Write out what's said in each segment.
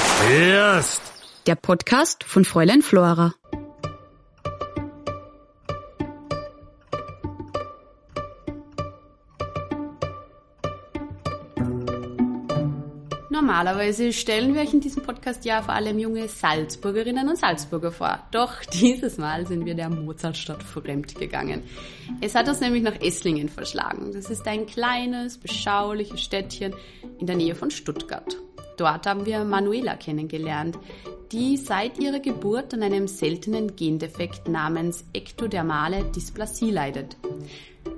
hörst. Der Podcast von Fräulein Flora. Normalerweise stellen wir euch in diesem Podcast ja vor allem junge Salzburgerinnen und Salzburger vor. Doch dieses Mal sind wir der Mozartstadt fremd gegangen. Es hat uns nämlich nach Esslingen verschlagen. Das ist ein kleines, beschauliches Städtchen in der Nähe von Stuttgart. Dort haben wir Manuela kennengelernt, die seit ihrer Geburt an einem seltenen Gendefekt namens ektodermale Dysplasie leidet.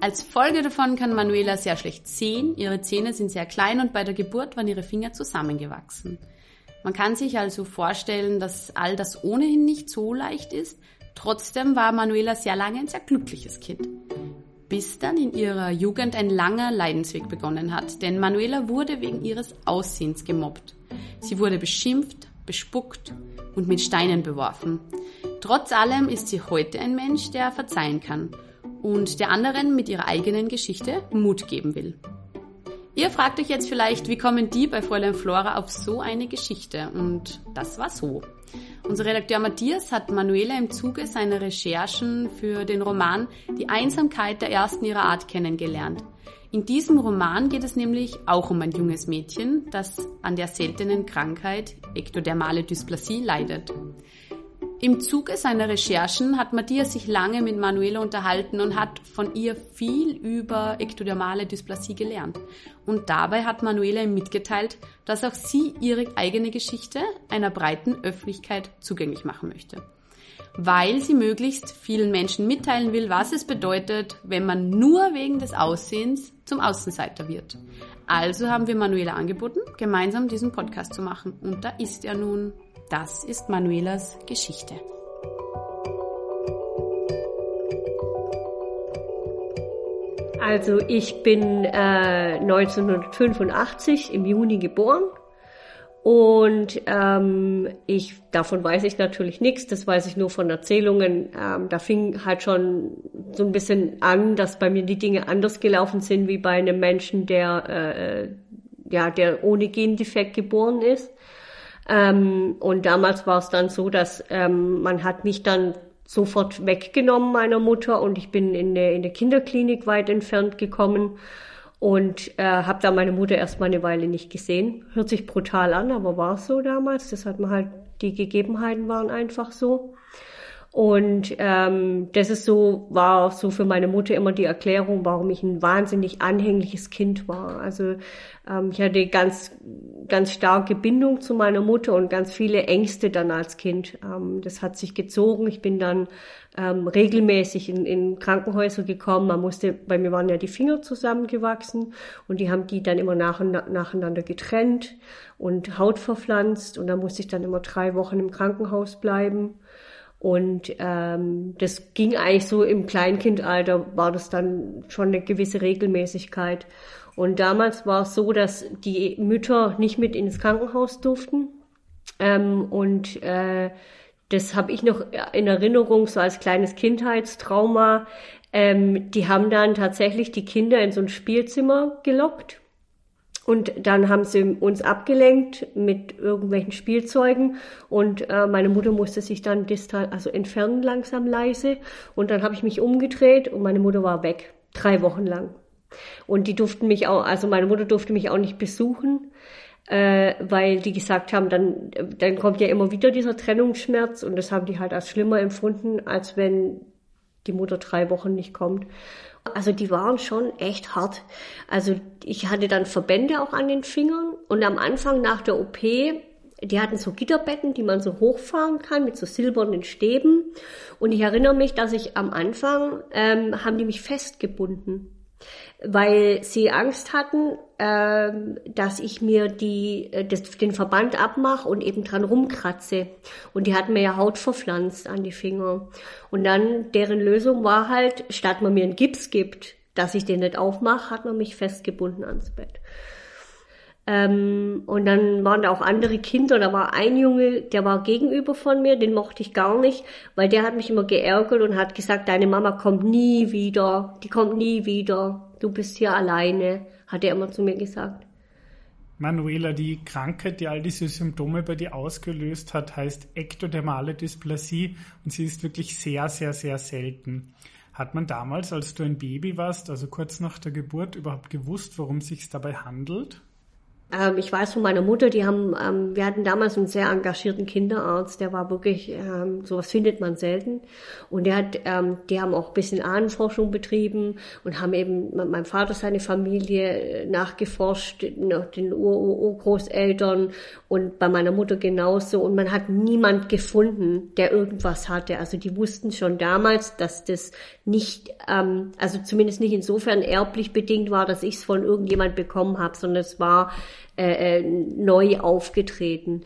Als Folge davon kann Manuela sehr schlecht sehen, ihre Zähne sind sehr klein und bei der Geburt waren ihre Finger zusammengewachsen. Man kann sich also vorstellen, dass all das ohnehin nicht so leicht ist. Trotzdem war Manuela sehr lange ein sehr glückliches Kind. Bis dann in ihrer Jugend ein langer Leidensweg begonnen hat, denn Manuela wurde wegen ihres Aussehens gemobbt. Sie wurde beschimpft, bespuckt und mit Steinen beworfen. Trotz allem ist sie heute ein Mensch, der verzeihen kann und der anderen mit ihrer eigenen Geschichte Mut geben will. Ihr fragt euch jetzt vielleicht, wie kommen die bei Fräulein Flora auf so eine Geschichte? Und das war so. Unser Redakteur Matthias hat Manuela im Zuge seiner Recherchen für den Roman Die Einsamkeit der ersten ihrer Art kennengelernt. In diesem Roman geht es nämlich auch um ein junges Mädchen, das an der seltenen Krankheit ektodermale Dysplasie leidet. Im Zuge seiner Recherchen hat Matthias sich lange mit Manuela unterhalten und hat von ihr viel über ektodermale Dysplasie gelernt. Und dabei hat Manuela ihm mitgeteilt, dass auch sie ihre eigene Geschichte einer breiten Öffentlichkeit zugänglich machen möchte. Weil sie möglichst vielen Menschen mitteilen will, was es bedeutet, wenn man nur wegen des Aussehens zum Außenseiter wird. Also haben wir Manuela angeboten, gemeinsam diesen Podcast zu machen. Und da ist er nun. Das ist Manuelas Geschichte. Also ich bin äh, 1985 im Juni geboren und ähm, ich davon weiß ich natürlich nichts, das weiß ich nur von Erzählungen. Ähm, da fing halt schon so ein bisschen an, dass bei mir die Dinge anders gelaufen sind wie bei einem Menschen, der äh, ja der ohne Gendefekt geboren ist. Ähm, und damals war es dann so, dass ähm, man hat mich dann sofort weggenommen meiner Mutter und ich bin in eine, in eine Kinderklinik weit entfernt gekommen und äh, habe da meine Mutter erstmal eine Weile nicht gesehen. Hört sich brutal an, aber war es so damals. Das hat man halt, die Gegebenheiten waren einfach so. Und ähm, das ist so, war so für meine Mutter immer die Erklärung, warum ich ein wahnsinnig anhängliches Kind war. Also ähm, ich hatte ganz, ganz starke Bindung zu meiner Mutter und ganz viele Ängste dann als Kind. Ähm, das hat sich gezogen. Ich bin dann ähm, regelmäßig in, in Krankenhäuser gekommen. Man musste, bei mir waren ja die Finger zusammengewachsen und die haben die dann immer nach, nacheinander getrennt und Haut verpflanzt und da musste ich dann immer drei Wochen im Krankenhaus bleiben. Und ähm, das ging eigentlich so im Kleinkindalter, war das dann schon eine gewisse Regelmäßigkeit. Und damals war es so, dass die Mütter nicht mit ins Krankenhaus durften. Ähm, und äh, das habe ich noch in Erinnerung, so als kleines Kindheitstrauma. Ähm, die haben dann tatsächlich die Kinder in so ein Spielzimmer gelockt und dann haben sie uns abgelenkt mit irgendwelchen Spielzeugen und äh, meine Mutter musste sich dann distal, also entfernen langsam leise und dann habe ich mich umgedreht und meine Mutter war weg, drei Wochen lang. Und die durften mich auch, also meine Mutter durfte mich auch nicht besuchen, äh, weil die gesagt haben, dann, dann kommt ja immer wieder dieser Trennungsschmerz und das haben die halt als schlimmer empfunden, als wenn die Mutter drei Wochen nicht kommt. Also die waren schon echt hart. Also ich hatte dann Verbände auch an den Fingern und am Anfang nach der OP, die hatten so Gitterbetten, die man so hochfahren kann mit so silbernen Stäben. Und ich erinnere mich, dass ich am Anfang ähm, haben die mich festgebunden weil sie Angst hatten, ähm, dass ich mir die, äh, das, den Verband abmache und eben dran rumkratze. Und die hatten mir ja Haut verpflanzt an die Finger. Und dann deren Lösung war halt, statt man mir einen Gips gibt, dass ich den nicht aufmache, hat man mich festgebunden ans Bett. Ähm, und dann waren da auch andere Kinder. Da war ein Junge, der war gegenüber von mir, den mochte ich gar nicht, weil der hat mich immer geärgert und hat gesagt, deine Mama kommt nie wieder, die kommt nie wieder, du bist hier alleine, hat er immer zu mir gesagt. Manuela, die Krankheit, die all diese Symptome bei dir ausgelöst hat, heißt ektodermale Dysplasie und sie ist wirklich sehr, sehr, sehr selten. Hat man damals, als du ein Baby warst, also kurz nach der Geburt, überhaupt gewusst, worum es sich dabei handelt? Ähm, ich weiß von meiner Mutter, die haben, ähm, wir hatten damals einen sehr engagierten Kinderarzt, der war wirklich, ähm, sowas findet man selten. Und der hat, ähm, die haben auch ein bisschen Ahnenforschung betrieben und haben eben mein Vater, seine Familie äh, nachgeforscht, noch den Urgroßeltern und bei meiner Mutter genauso. Und man hat niemand gefunden, der irgendwas hatte. Also die wussten schon damals, dass das nicht, ähm, also zumindest nicht insofern erblich bedingt war, dass ich es von irgendjemand bekommen habe, sondern es war äh, äh, neu aufgetreten.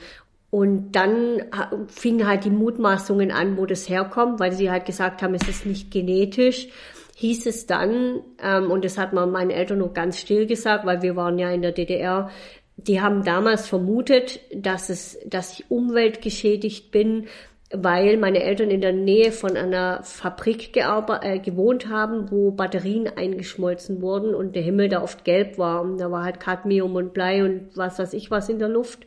Und dann fingen halt die Mutmaßungen an, wo das herkommt, weil sie halt gesagt haben, es ist nicht genetisch. Hieß es dann, ähm, und das hat man meinen Eltern noch ganz still gesagt, weil wir waren ja in der DDR, die haben damals vermutet, dass es, dass ich umweltgeschädigt bin, weil meine Eltern in der Nähe von einer Fabrik äh, gewohnt haben, wo Batterien eingeschmolzen wurden und der Himmel da oft gelb war. Und da war halt Cadmium und Blei und was weiß ich was in der Luft.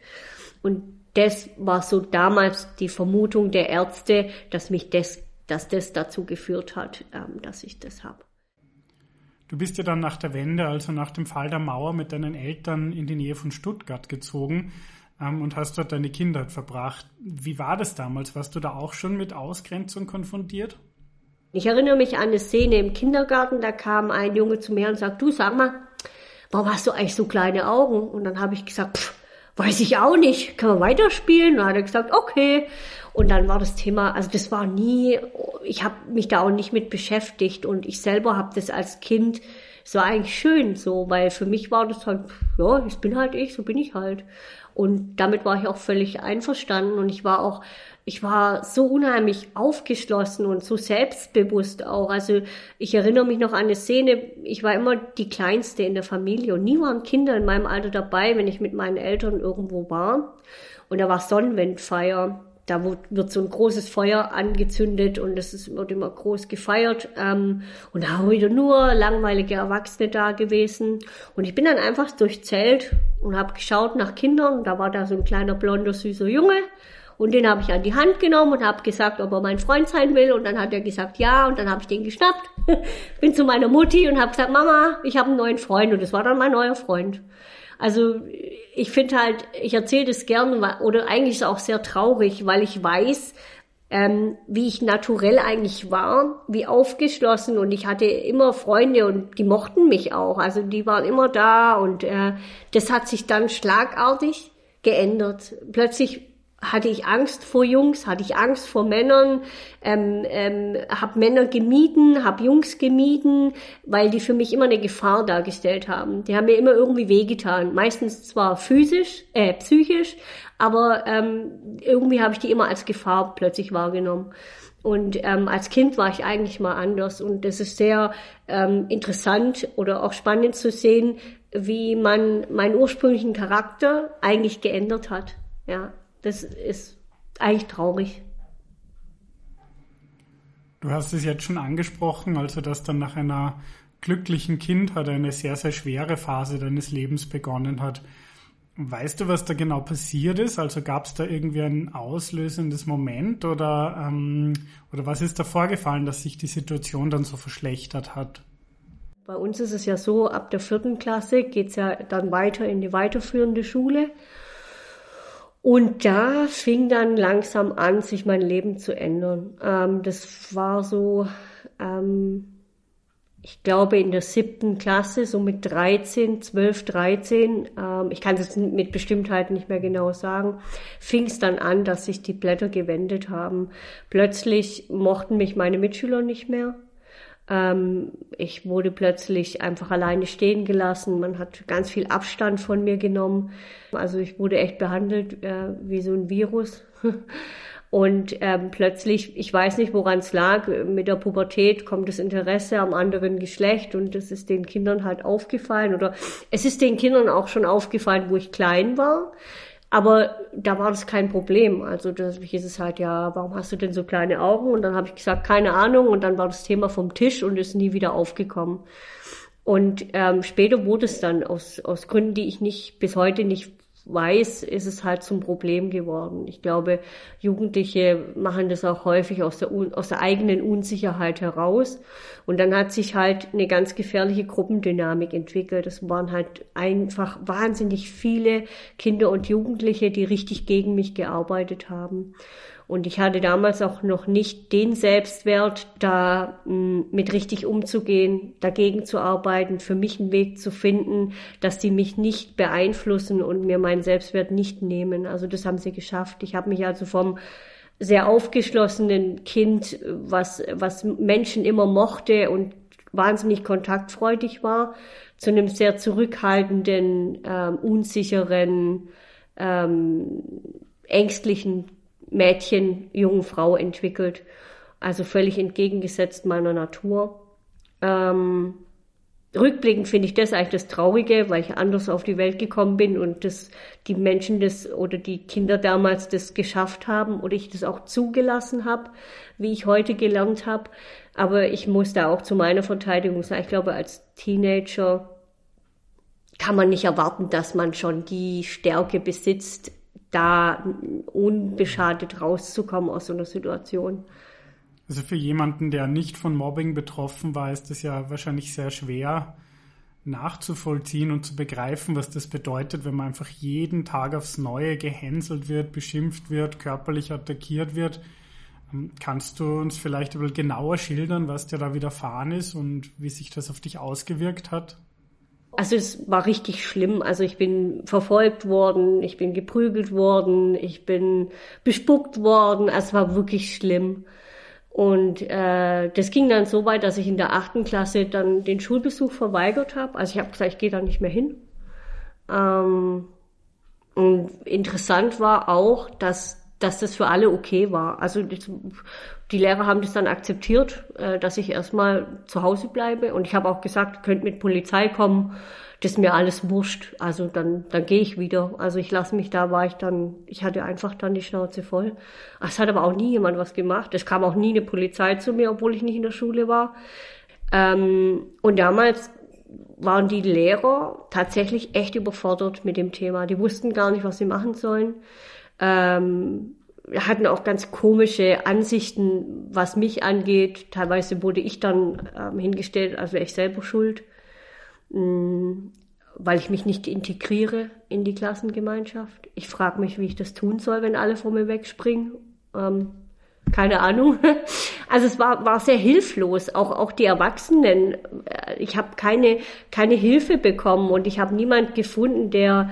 Und das war so damals die Vermutung der Ärzte, dass mich das, dass das dazu geführt hat, ähm, dass ich das habe. Du bist ja dann nach der Wende, also nach dem Fall der Mauer, mit deinen Eltern in die Nähe von Stuttgart gezogen und hast dort deine Kindheit verbracht. Wie war das damals? Warst du da auch schon mit Ausgrenzung konfrontiert? Ich erinnere mich an eine Szene im Kindergarten, da kam ein Junge zu mir und sagt, du sag mal, warum hast du eigentlich so kleine Augen? Und dann habe ich gesagt, pff, weiß ich auch nicht, kann man weiterspielen? Und dann hat er gesagt, okay. Und dann war das Thema, also das war nie, ich habe mich da auch nicht mit beschäftigt und ich selber habe das als Kind, es war eigentlich schön so, weil für mich war das halt, ja, ich bin halt ich, so bin ich halt. Und damit war ich auch völlig einverstanden und ich war auch, ich war so unheimlich aufgeschlossen und so selbstbewusst auch. Also ich erinnere mich noch an eine Szene, ich war immer die Kleinste in der Familie und nie waren Kinder in meinem Alter dabei, wenn ich mit meinen Eltern irgendwo war. Und da war Sonnenwendfeier da wird so ein großes Feuer angezündet und es wird immer groß gefeiert. Ähm, und da haben wieder nur langweilige Erwachsene da gewesen. Und ich bin dann einfach durchs Zelt und habe geschaut nach Kindern. Da war da so ein kleiner blonder, süßer Junge. Und den habe ich an die Hand genommen und habe gesagt, ob er mein Freund sein will. Und dann hat er gesagt, ja. Und dann habe ich den geschnappt, bin zu meiner Mutti und habe gesagt, Mama, ich habe einen neuen Freund. Und das war dann mein neuer Freund. Also ich finde halt, ich erzähle das gern oder eigentlich ist auch sehr traurig, weil ich weiß, ähm, wie ich naturell eigentlich war, wie aufgeschlossen und ich hatte immer Freunde und die mochten mich auch. Also die waren immer da und äh, das hat sich dann schlagartig geändert. Plötzlich hatte ich Angst vor Jungs, hatte ich Angst vor Männern, ähm, ähm, habe Männer gemieden, habe Jungs gemieden, weil die für mich immer eine Gefahr dargestellt haben. Die haben mir immer irgendwie wehgetan, meistens zwar physisch, äh, psychisch, aber ähm, irgendwie habe ich die immer als Gefahr plötzlich wahrgenommen. Und ähm, als Kind war ich eigentlich mal anders und das ist sehr ähm, interessant oder auch spannend zu sehen, wie man meinen ursprünglichen Charakter eigentlich geändert hat. Ja, das ist eigentlich traurig. Du hast es jetzt schon angesprochen, also dass dann nach einer glücklichen Kindheit eine sehr, sehr schwere Phase deines Lebens begonnen hat. Weißt du, was da genau passiert ist? Also gab es da irgendwie ein auslösendes Moment oder, ähm, oder was ist da vorgefallen, dass sich die Situation dann so verschlechtert hat? Bei uns ist es ja so, ab der vierten Klasse geht es ja dann weiter in die weiterführende Schule. Und da fing dann langsam an, sich mein Leben zu ändern. Ähm, das war so, ähm, ich glaube, in der siebten Klasse, so mit 13, 12, 13, ähm, ich kann es mit Bestimmtheit nicht mehr genau sagen, fing es dann an, dass sich die Blätter gewendet haben. Plötzlich mochten mich meine Mitschüler nicht mehr. Ähm, ich wurde plötzlich einfach alleine stehen gelassen. Man hat ganz viel Abstand von mir genommen. Also ich wurde echt behandelt äh, wie so ein Virus. Und ähm, plötzlich, ich weiß nicht, woran es lag, mit der Pubertät kommt das Interesse am anderen Geschlecht und das ist den Kindern halt aufgefallen oder es ist den Kindern auch schon aufgefallen, wo ich klein war. Aber da war das kein Problem. Also da hieß es halt, ja, warum hast du denn so kleine Augen? Und dann habe ich gesagt, keine Ahnung. Und dann war das Thema vom Tisch und ist nie wieder aufgekommen. Und ähm, später wurde es dann aus, aus Gründen, die ich nicht bis heute nicht weiß, ist es halt zum Problem geworden. Ich glaube, Jugendliche machen das auch häufig aus der, aus der eigenen Unsicherheit heraus. Und dann hat sich halt eine ganz gefährliche Gruppendynamik entwickelt. Es waren halt einfach wahnsinnig viele Kinder und Jugendliche, die richtig gegen mich gearbeitet haben. Und ich hatte damals auch noch nicht den Selbstwert, da mh, hm, mit richtig umzugehen, dagegen zu arbeiten, für mich einen Weg zu finden, dass die mich nicht beeinflussen und mir meinen Selbstwert nicht nehmen. Also das haben sie geschafft. Ich habe mich also vom sehr aufgeschlossenen Kind, was, was Menschen immer mochte und wahnsinnig kontaktfreudig war, zu einem sehr zurückhaltenden, ähm, unsicheren, ähm, ängstlichen Mädchen, jungen Frau entwickelt. Also völlig entgegengesetzt meiner Natur. Ähm, rückblickend finde ich das eigentlich das Traurige, weil ich anders auf die Welt gekommen bin und das, die Menschen das oder die Kinder damals das geschafft haben oder ich das auch zugelassen habe, wie ich heute gelernt habe. Aber ich muss da auch zu meiner Verteidigung sagen, ich glaube, als Teenager kann man nicht erwarten, dass man schon die Stärke besitzt, da unbeschadet rauszukommen aus so einer Situation. Also für jemanden, der nicht von Mobbing betroffen war, ist es ja wahrscheinlich sehr schwer nachzuvollziehen und zu begreifen, was das bedeutet, wenn man einfach jeden Tag aufs Neue gehänselt wird, beschimpft wird, körperlich attackiert wird. Ähm, kannst du uns vielleicht ein bisschen genauer schildern, was dir da widerfahren ist und wie sich das auf dich ausgewirkt hat? Also es war richtig schlimm. Also ich bin verfolgt worden, ich bin geprügelt worden, ich bin bespuckt worden. Es war wirklich schlimm. Und äh, das ging dann so weit, dass ich in der achten Klasse dann den Schulbesuch verweigert habe. Also ich habe gesagt, ich gehe da nicht mehr hin. Ähm, und interessant war auch, dass dass das für alle okay war. Also die Lehrer haben das dann akzeptiert, äh, dass ich erstmal zu Hause bleibe. Und ich habe auch gesagt, könnt mit Polizei kommen, das ist mir alles wurscht. Also dann, dann gehe ich wieder. Also ich lasse mich da, war ich dann, ich hatte einfach dann die Schnauze voll. Es hat aber auch nie jemand was gemacht. Es kam auch nie eine Polizei zu mir, obwohl ich nicht in der Schule war. Ähm, und damals waren die Lehrer tatsächlich echt überfordert mit dem Thema. Die wussten gar nicht, was sie machen sollen ähm, hatten auch ganz komische Ansichten, was mich angeht. Teilweise wurde ich dann ähm, hingestellt, als wäre ich selber schuld, mh, mm, weil ich mich nicht integriere in die Klassengemeinschaft. Ich frage mich, wie ich das tun soll, wenn alle vor mir wegspringen. Ähm, keine Ahnung. Also es war, war sehr hilflos, auch, auch die Erwachsenen. Äh, ich habe keine, keine Hilfe bekommen und ich habe niemand gefunden, der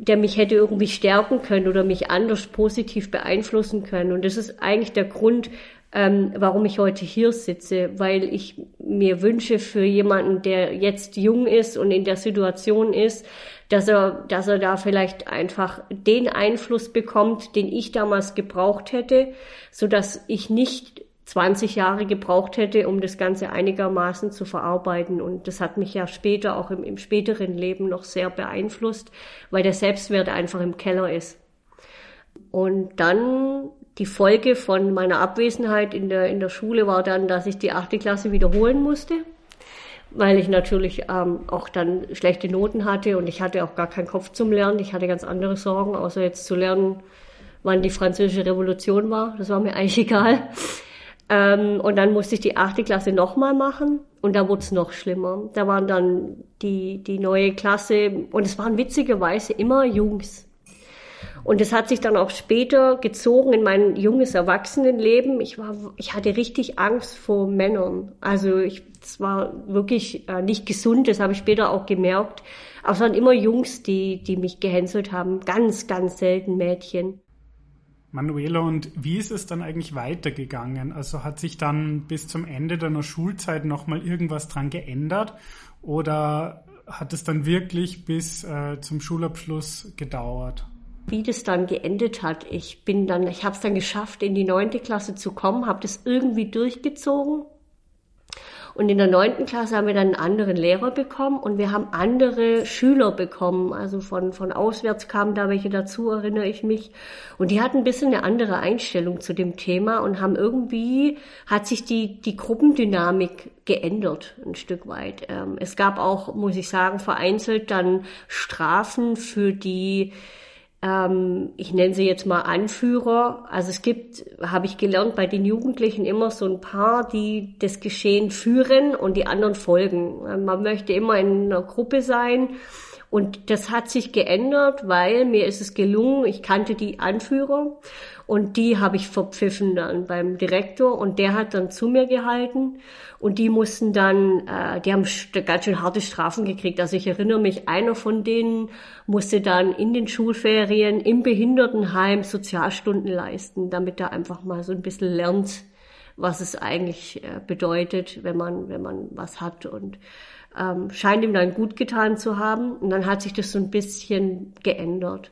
der mich hätte irgendwie stärken können oder mich anders positiv beeinflussen können. Und das ist eigentlich der Grund, ähm, warum ich heute hier sitze, weil ich mir wünsche für jemanden, der jetzt jung ist und in der Situation ist, dass er, dass er da vielleicht einfach den Einfluss bekommt, den ich damals gebraucht hätte, so dass ich nicht 20 Jahre gebraucht hätte, um das Ganze einigermaßen zu verarbeiten. Und das hat mich ja später, auch im, im späteren Leben noch sehr beeinflusst, weil der Selbstwert einfach im Keller ist. Und dann die Folge von meiner Abwesenheit in der, in der Schule war dann, dass ich die achte Klasse wiederholen musste, weil ich natürlich ähm, auch dann schlechte Noten hatte und ich hatte auch gar keinen Kopf zum Lernen. Ich hatte ganz andere Sorgen, außer jetzt zu lernen, wann die französische Revolution war. Das war mir eigentlich egal. Ähm, und dann musste ich die achte Klasse nochmal machen und da wurde es noch schlimmer. Da waren dann die, die neue Klasse und es waren witzigerweise immer Jungs. Und es hat sich dann auch später gezogen in mein junges Erwachsenenleben. Ich war, ich hatte richtig Angst vor Männern. Also ich, das war wirklich äh, nicht gesund. Das habe ich später auch gemerkt. Aber es waren immer Jungs, die, die mich gehänselt haben. Ganz, ganz selten Mädchen. Manuela, und wie ist es dann eigentlich weitergegangen? Also hat sich dann bis zum Ende deiner Schulzeit nochmal irgendwas dran geändert oder hat es dann wirklich bis äh, zum Schulabschluss gedauert? Wie das dann geendet hat, ich bin dann, ich habe es dann geschafft, in die neunte Klasse zu kommen, habe das irgendwie durchgezogen Und in der neunten Klasse haben wir dann einen anderen Lehrer bekommen und wir haben andere Schüler bekommen. Also von, von auswärts kamen da welche dazu, erinnere ich mich. Und die hatten ein bisschen eine andere Einstellung zu dem Thema und haben irgendwie, hat sich die, die Gruppendynamik geändert, ein Stück weit. Ähm, es gab auch, muss ich sagen, vereinzelt dann Strafen für die, ähm, ich nenne sie jetzt mal Anführer. Also es gibt, habe ich gelernt, bei den Jugendlichen immer so ein paar, die das Geschehen führen und die anderen folgen. Man möchte immer in einer Gruppe sein. Und das hat sich geändert, weil mir ist es gelungen, ich kannte die Anführer und die habe ich verpfiffen dann beim Direktor und der hat dann zu mir gehalten und die mussten dann, äh, die haben ganz schön harte Strafen gekriegt. Also ich erinnere mich, einer von denen musste dann in den Schulferien im Behindertenheim Sozialstunden leisten, damit er einfach mal so ein bisschen lernt, was es eigentlich äh, bedeutet, wenn man, wenn man was hat und ähm, scheint ihm dann gut getan zu haben. Und dann hat sich das so ein bisschen geändert.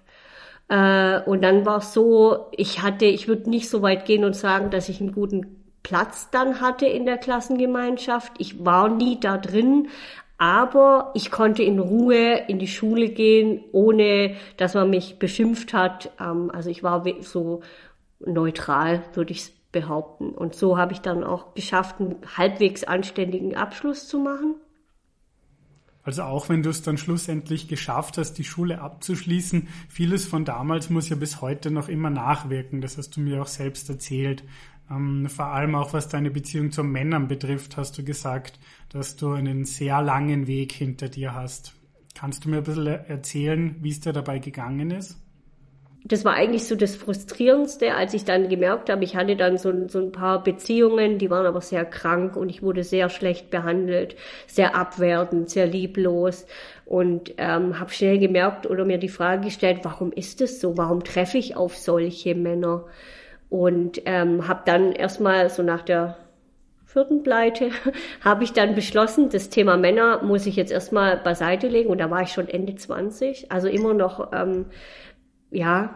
Äh, und dann war es so, ich hatte, ich würde nicht so weit gehen und sagen, dass ich einen guten Platz dann hatte in der Klassengemeinschaft. Ich war nie da drin, aber ich konnte in Ruhe in die Schule gehen, ohne dass man mich beschimpft hat. Ähm, also ich war so neutral, würde ich behaupten. Und so habe ich dann auch geschafft, einen halbwegs anständigen Abschluss zu machen. Also auch wenn du es dann schlussendlich geschafft hast, die Schule abzuschließen, vieles von damals muss ja bis heute noch immer nachwirken. Das hast du mir auch selbst erzählt. Ähm, vor allem auch was deine Beziehung zu Männern betrifft, hast du gesagt, dass du einen sehr langen Weg hinter dir hast. Kannst du mir ein bisschen erzählen, wie es dir dabei gegangen ist? Das war eigentlich so das Frustrierendste, als ich dann gemerkt habe, ich hatte dann so, so ein paar Beziehungen, die waren aber sehr krank und ich wurde sehr schlecht behandelt, sehr abwertend, sehr lieblos und ähm, habe schnell gemerkt oder mir die Frage gestellt, warum ist das so? Warum treffe ich auf solche Männer? Und ähm, habe dann erstmal so nach der vierten Pleite habe ich dann beschlossen, das Thema Männer muss ich jetzt erstmal beiseite legen und da war ich schon Ende 20, also immer noch ähm, ja,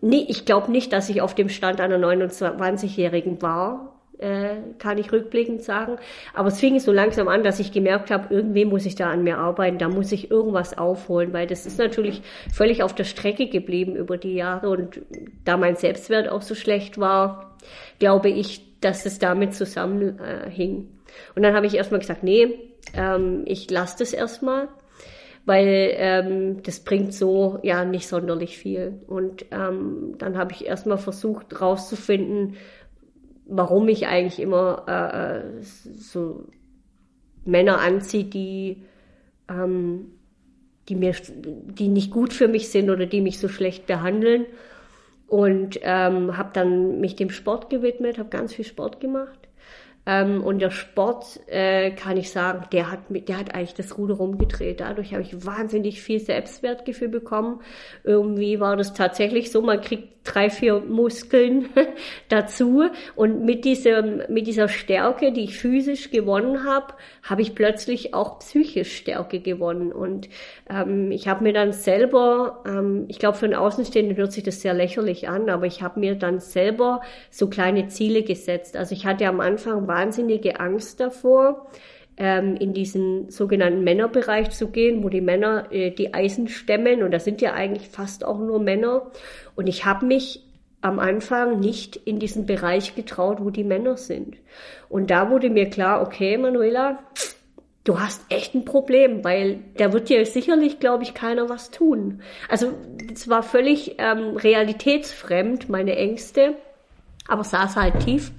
nee, ich glaube nicht, dass ich auf dem Stand einer 29-Jährigen war, äh, kann ich rückblickend sagen. Aber es fing so langsam an, dass ich gemerkt habe, irgendwie muss ich da an mir arbeiten, da muss ich irgendwas aufholen, weil das ist natürlich völlig auf der Strecke geblieben über die Jahre und da mein Selbstwert auch so schlecht war, glaube ich, dass es damit zusammenhing. Äh, und dann habe ich erstmal gesagt, nee, ähm, ich lasse das erstmal weil ähm, das bringt so ja nicht sonderlich viel. Und ähm, dann habe ich erstmal versucht rauszufinden, warum ich eigentlich immer äh, äh, so Männer anziehe, die ähm, die mir die nicht gut für mich sind oder die mich so schlecht behandeln und ähm, habe dann mich dem Sport gewidmet, habe ganz viel Sport gemacht ähm, und der Sport, äh, kann ich sagen, der hat, der hat eigentlich das Ruder rumgedreht. Dadurch habe ich wahnsinnig viel Selbstwertgefühl bekommen. Irgendwie war das tatsächlich so, man kriegt drei, vier Muskeln dazu. Und mit diesem, mit dieser Stärke, die ich physisch gewonnen habe, habe ich plötzlich auch psychisch Stärke gewonnen. Und ähm, ich habe mir dann selber, ähm, ich glaube, für einen Außenstehenden hört sich das sehr lächerlich an, aber ich habe mir dann selber so kleine Ziele gesetzt. Also ich hatte am Anfang wahnsinnige Angst davor, ähm, in diesen sogenannten Männerbereich zu gehen, wo die Männer äh, die Eisen stemmen. Und da sind ja eigentlich fast auch nur Männer. Und ich habe mich am Anfang nicht in diesen Bereich getraut, wo die Männer sind. Und da wurde mir klar, okay, Manuela, du hast echt ein Problem, weil da wird dir sicherlich, glaube ich, keiner was tun. Also es war völlig ähm, realitätsfremd, meine Ängste, aber saß halt tief.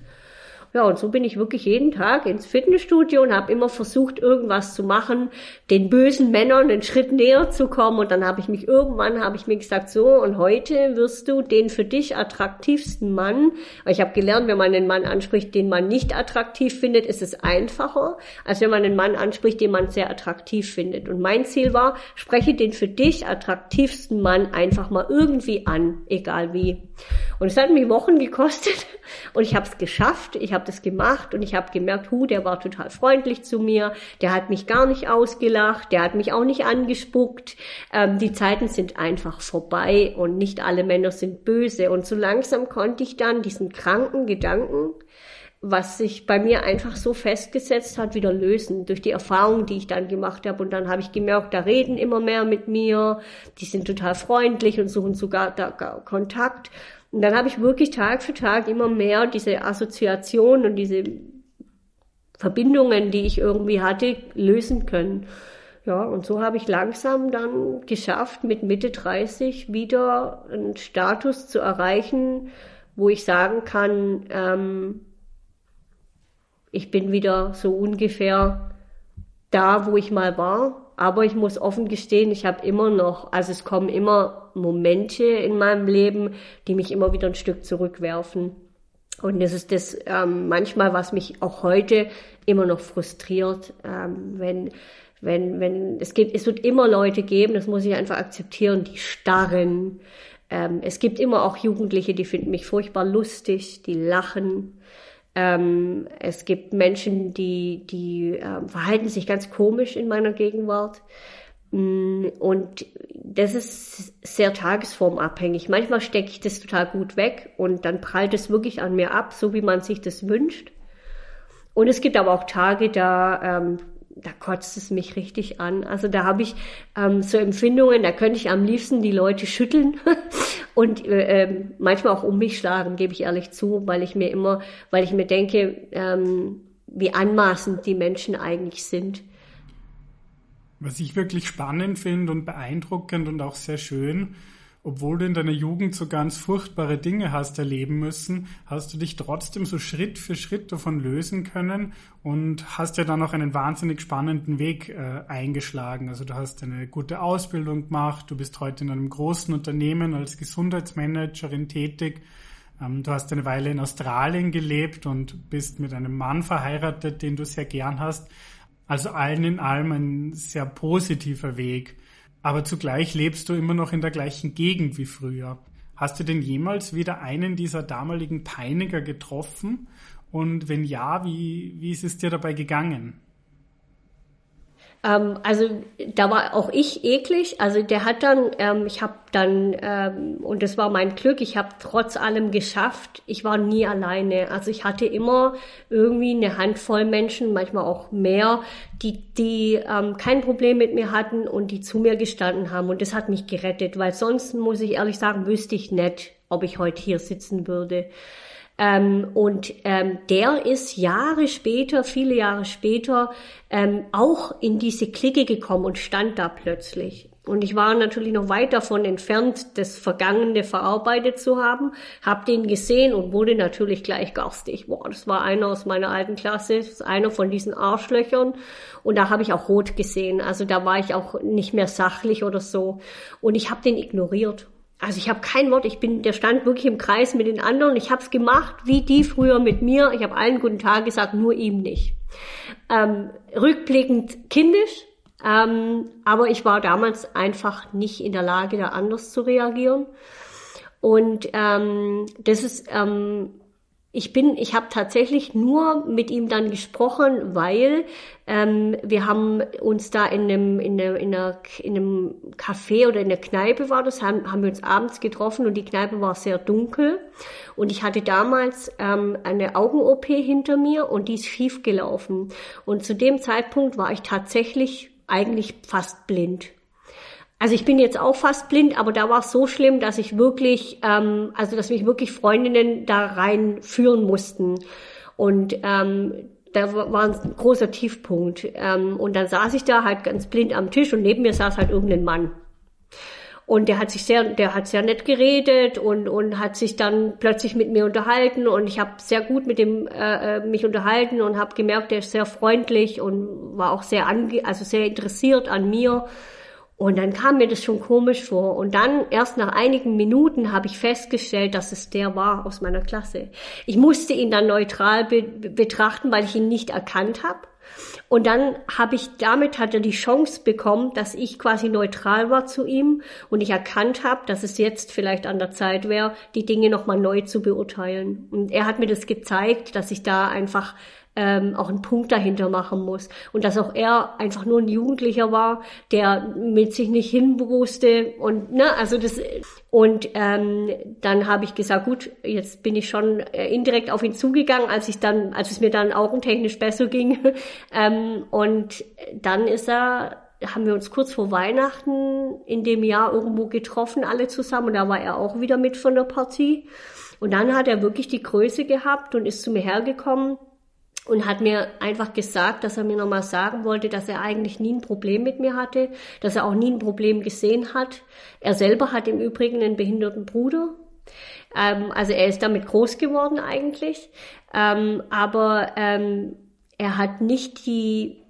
Ja, und so bin ich wirklich jeden Tag ins Fitnessstudio und habe immer versucht, irgendwas zu machen, den bösen Männern einen Schritt näher zu kommen. Und dann habe ich mich irgendwann, habe ich mir gesagt, so, und heute wirst du den für dich attraktivsten Mann, weil ich habe gelernt, wenn man einen Mann anspricht, den man nicht attraktiv findet, ist es einfacher, als wenn man einen Mann anspricht, den man sehr attraktiv findet. Und mein Ziel war, spreche den für dich attraktivsten Mann einfach mal irgendwie an, egal wie. Und es hat mich Wochen gekostet und ich habe es geschafft. Ich habe das gemacht und ich habe gemerkt, hu, der war total freundlich zu mir, der hat mich gar nicht ausgelacht, der hat mich auch nicht angespuckt. Ähm, die Zeiten sind einfach vorbei und nicht alle Männer sind böse. Und so langsam konnte ich dann diesen kranken Gedanken was sich bei mir einfach so festgesetzt hat, wieder lösen durch die Erfahrung, die ich dann gemacht habe. Und dann habe ich gemerkt, da reden immer mehr mit mir, die sind total freundlich und suchen sogar da Kontakt. Und dann habe ich wirklich Tag für Tag immer mehr diese Assoziation und diese Verbindungen, die ich irgendwie hatte, lösen können. Ja, und so habe ich langsam dann geschafft, mit Mitte 30 wieder einen Status zu erreichen, wo ich sagen kann, ähm, ich bin wieder so ungefähr da, wo ich mal war. Aber ich muss offen gestehen, ich habe immer noch, also es kommen immer Momente in meinem Leben, die mich immer wieder ein Stück zurückwerfen. Und das ist das ähm, manchmal, was mich auch heute immer noch frustriert, ähm, wenn wenn wenn es gibt, es wird immer Leute geben, das muss ich einfach akzeptieren, die starren. Ähm, es gibt immer auch Jugendliche, die finden mich furchtbar lustig, die lachen. Ähm, es gibt Menschen, die, die äh, verhalten sich ganz komisch in meiner Gegenwart. Mm, und das ist sehr tagesformabhängig. Manchmal stecke ich das total gut weg und dann prallt es wirklich an mir ab, so wie man sich das wünscht. Und es gibt aber auch Tage, da ähm, da kotzt es mich richtig an. Also da habe ich ähm, so Empfindungen, da könnte ich am liebsten die Leute schütteln und äh, ähm, manchmal auch um mich schlagen, gebe ich ehrlich zu, weil ich mir immer, weil ich mir denke, ähm, wie anmaßend die Menschen eigentlich sind. Was ich wirklich spannend finde und beeindruckend und auch sehr schön, obwohl du in deiner Jugend so ganz furchtbare Dinge hast erleben müssen, hast du dich trotzdem so Schritt für Schritt davon lösen können und hast ja dann auch einen wahnsinnig spannenden Weg äh, eingeschlagen. Also du hast eine gute Ausbildung gemacht, du bist heute in einem großen Unternehmen als Gesundheitsmanagerin tätig. Ähm, du hast eine Weile in Australien gelebt und bist mit einem Mann verheiratet, den du sehr gern hast. Also allen in allem ein sehr positiver Weg aber zugleich lebst du immer noch in der gleichen Gegend wie früher. Hast du denn jemals wieder einen dieser damaligen Peiniger getroffen? Und wenn ja, wie, wie ist es dir dabei gegangen? Ähm, also da war auch ich eklig. Also der hat dann, ähm, ich habe dann, ähm, und das war mein Glück, ich habe trotz allem geschafft. Ich war nie alleine. Also ich hatte immer irgendwie eine Handvoll Menschen, manchmal auch mehr, die, die ähm, kein Problem mit mir hatten und die zu mir gestanden haben. Und das hat mich gerettet, weil sonst, muss ich ehrlich sagen, wüsste ich nicht, ob ich heute hier sitzen würde. Ähm, und ähm, der ist Jahre später, viele Jahre später, ähm, auch in diese Clique gekommen und stand da plötzlich. Und ich war natürlich noch weit davon entfernt, das Vergangene verarbeitet zu haben, hab den gesehen und wurde natürlich gleich garstig. Boah, das war einer aus meiner alten Klasse, ist einer von diesen Arschlöchern. Und da habe ich auch rot gesehen. Also da war ich auch nicht mehr sachlich oder so. Und ich habe den ignoriert. Also ich habe kein Wort, ich bin, der stand wirklich im Kreis mit den anderen. Ich habe es gemacht, wie die früher mit mir. Ich habe allen guten Tag gesagt, nur ihm nicht. Ähm, rückblickend kindisch, ähm, aber ich war damals einfach nicht in der Lage, da anders zu reagieren. Und ähm, das ist ähm, ich bin, ich habe tatsächlich nur mit ihm dann gesprochen, weil ähm, wir haben uns da in einem, in, einer, in, einer, in einem Café oder in der Kneipe war das, haben, haben wir uns abends getroffen und die Kneipe war sehr dunkel und ich hatte damals ähm, eine Augen-OP hinter mir und die ist schief gelaufen und zu dem Zeitpunkt war ich tatsächlich eigentlich fast blind. Also ich bin jetzt auch fast blind, aber da war es so schlimm, dass ich wirklich, ähm, also dass mich wirklich Freundinnen da rein führen mussten. Und ähm, da war ein großer Tiefpunkt. Ähm, und dann saß ich da halt ganz blind am Tisch und neben mir saß halt irgendein Mann. Und der hat sich sehr, der hat sehr nett geredet und und hat sich dann plötzlich mit mir unterhalten und ich habe sehr gut mit dem äh, äh mich unterhalten und habe gemerkt, der ist sehr freundlich und war auch sehr ange also sehr interessiert an mir und dann kam mir das schon komisch vor. Und dann, erst nach einigen Minuten, habe ich festgestellt, dass es der war aus meiner Klasse. Ich musste ihn dann neutral be betrachten, weil ich ihn nicht erkannt habe. Und dann habe ich, damit hat er die Chance bekommen, dass ich quasi neutral war zu ihm und ich erkannt habe, dass es jetzt vielleicht an der Zeit wäre, die Dinge nochmal neu zu beurteilen. Und er hat mir das gezeigt, dass ich da einfach ähm, auch einen Punkt dahinter machen muss. Und dass auch er einfach nur ein Jugendlicher war, der mit sich nicht hinwusste und ne, also das und ähm, dann habe ich gesagt, gut, jetzt bin ich schon äh, indirekt auf ihn zugegangen, als ich dann, als es mir dann augentechnisch besser ging. ähm, und dann ist er haben wir uns kurz vor Weihnachten in dem Jahr irgendwo getroffen, alle zusammen. Und da war er auch wieder mit von der Partie. Und dann hat er wirklich die Größe gehabt und ist zu mir hergekommen und hat mir einfach gesagt, dass er mir nochmal sagen wollte, dass er eigentlich nie ein Problem mit mir hatte, dass er auch nie ein Problem gesehen hat. Er selber hat im Übrigen einen behinderten Bruder. Ähm, also er ist damit groß geworden eigentlich. Ähm, aber ähm, er hat nicht die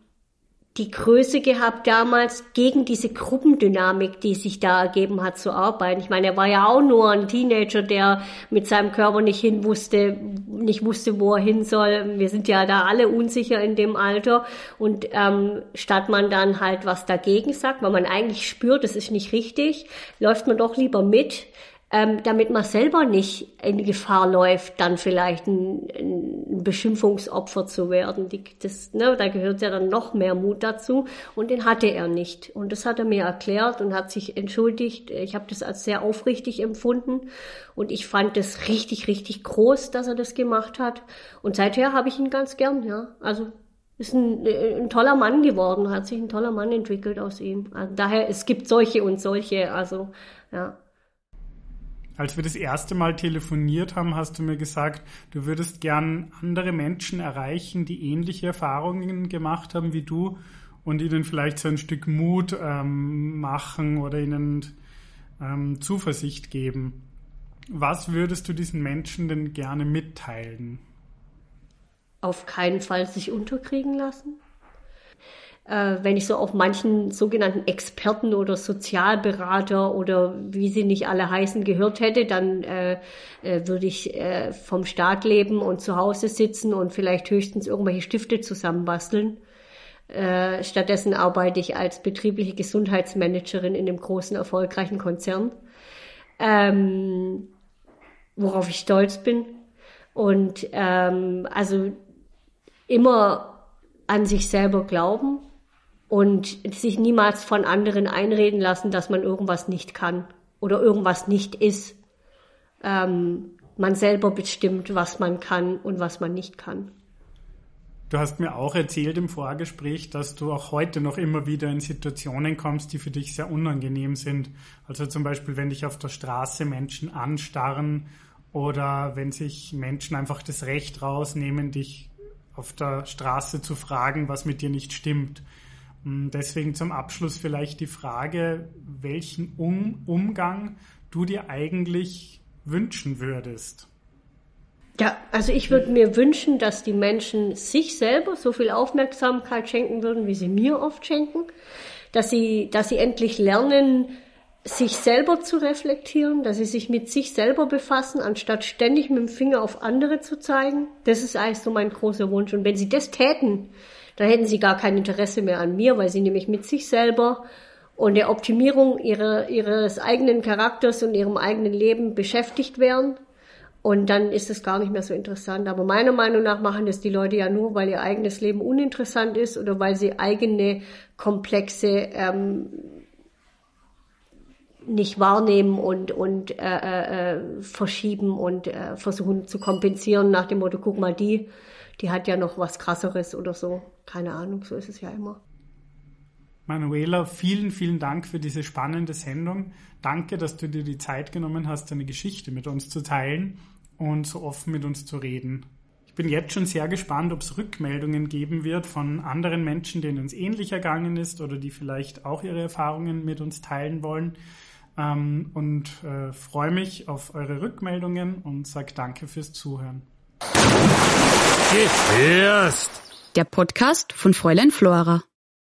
die Größe gehabt damals gegen diese Gruppendynamik, die sich da ergeben hat, zu arbeiten. Ich meine, er war ja auch nur ein Teenager, der mit seinem Körper nicht hin wusste, nicht wusste, wo er hin soll. Wir sind ja da alle unsicher in dem Alter. Und ähm, statt man dann halt was dagegen sagt, weil man eigentlich spürt, das ist nicht richtig, läuft man doch lieber mit ähm, damit man selber nicht in Gefahr läuft, dann vielleicht ein, ein Beschimpfungsopfer zu werden. Die, das, ne, da gehört ja dann noch mehr Mut dazu und den hatte er nicht. Und das hat er mir erklärt und hat sich entschuldigt. Ich habe das als sehr aufrichtig empfunden und ich fand das richtig, richtig groß, dass er das gemacht hat. Und seither habe ich ihn ganz gern, ja. Also ist ein, ein toller Mann geworden, hat sich ein toller Mann entwickelt aus ihm. Also daher, es gibt solche und solche, also ja. Als wir das erste Mal telefoniert haben, hast du mir gesagt, du würdest gern andere Menschen erreichen, die ähnliche Erfahrungen gemacht haben wie du und ihnen vielleicht so ein Stück Mut ähm, machen oder ihnen ähm, Zuversicht geben. Was würdest du diesen Menschen denn gerne mitteilen? Auf keinen Fall sich unterkriegen lassen äh, wenn ich so auf manchen sogenannten Experten oder Sozialberater oder wie sie nicht alle heißen gehört hätte, dann äh, äh, würde ich äh, vom Staat leben und zu Hause sitzen und vielleicht höchstens irgendwelche Stifte zusammenbasteln. Äh, stattdessen arbeite ich als betriebliche Gesundheitsmanagerin in einem großen, erfolgreichen Konzern, ähm, worauf ich stolz bin. Und ähm, also immer an sich selber glauben und sich niemals von anderen einreden lassen, dass man irgendwas nicht kann oder irgendwas nicht ist. Ähm, man selber bestimmt, was man kann und was man nicht kann. Du hast mir auch erzählt im Vorgespräch, dass du auch heute noch immer wieder in Situationen kommst, die für dich sehr unangenehm sind. Also zum Beispiel, wenn dich auf der Straße Menschen anstarren oder wenn sich Menschen einfach das Recht rausnehmen, dich auf der Straße zu fragen, was mit dir nicht stimmt. Hm, deswegen zum Abschluss vielleicht die Frage, welchen um Umgang du dir eigentlich wünschen würdest. Ja, also ich würde mir wünschen, dass die Menschen sich selber so viel Aufmerksamkeit schenken würden, wie sie mir oft schenken, dass sie, dass sie endlich lernen, sich selber zu reflektieren, dass sie sich mit sich selber befassen, anstatt ständig mit dem Finger auf andere zu zeigen. Das ist eigentlich so mein großer Wunsch. Und wenn sie das täten, da hätten sie gar kein Interesse mehr an mir, weil sie nämlich mit sich selber und der Optimierung ihrer, ihres eigenen Charakters und ihrem eigenen Leben beschäftigt wären. Und dann ist es gar nicht mehr so interessant. Aber meiner Meinung nach machen das die Leute ja nur, weil ihr eigenes Leben uninteressant ist oder weil sie eigene komplexe ähm, nicht wahrnehmen und, und äh, äh, verschieben und äh, versuchen zu kompensieren nach dem Motto, guck mal, die, die hat ja noch was krasseres oder so. Keine Ahnung, so ist es ja immer. Manuela, vielen, vielen Dank für diese spannende Sendung. Danke, dass du dir die Zeit genommen hast, deine Geschichte mit uns zu teilen und so offen mit uns zu reden. Ich bin jetzt schon sehr gespannt, ob es Rückmeldungen geben wird von anderen Menschen, denen es ähnlich ergangen ist oder die vielleicht auch ihre Erfahrungen mit uns teilen wollen. Ähm, und äh, freue mich auf eure Rückmeldungen und sage danke fürs Zuhören. Gefährst. Der Podcast von Fräulein Flora.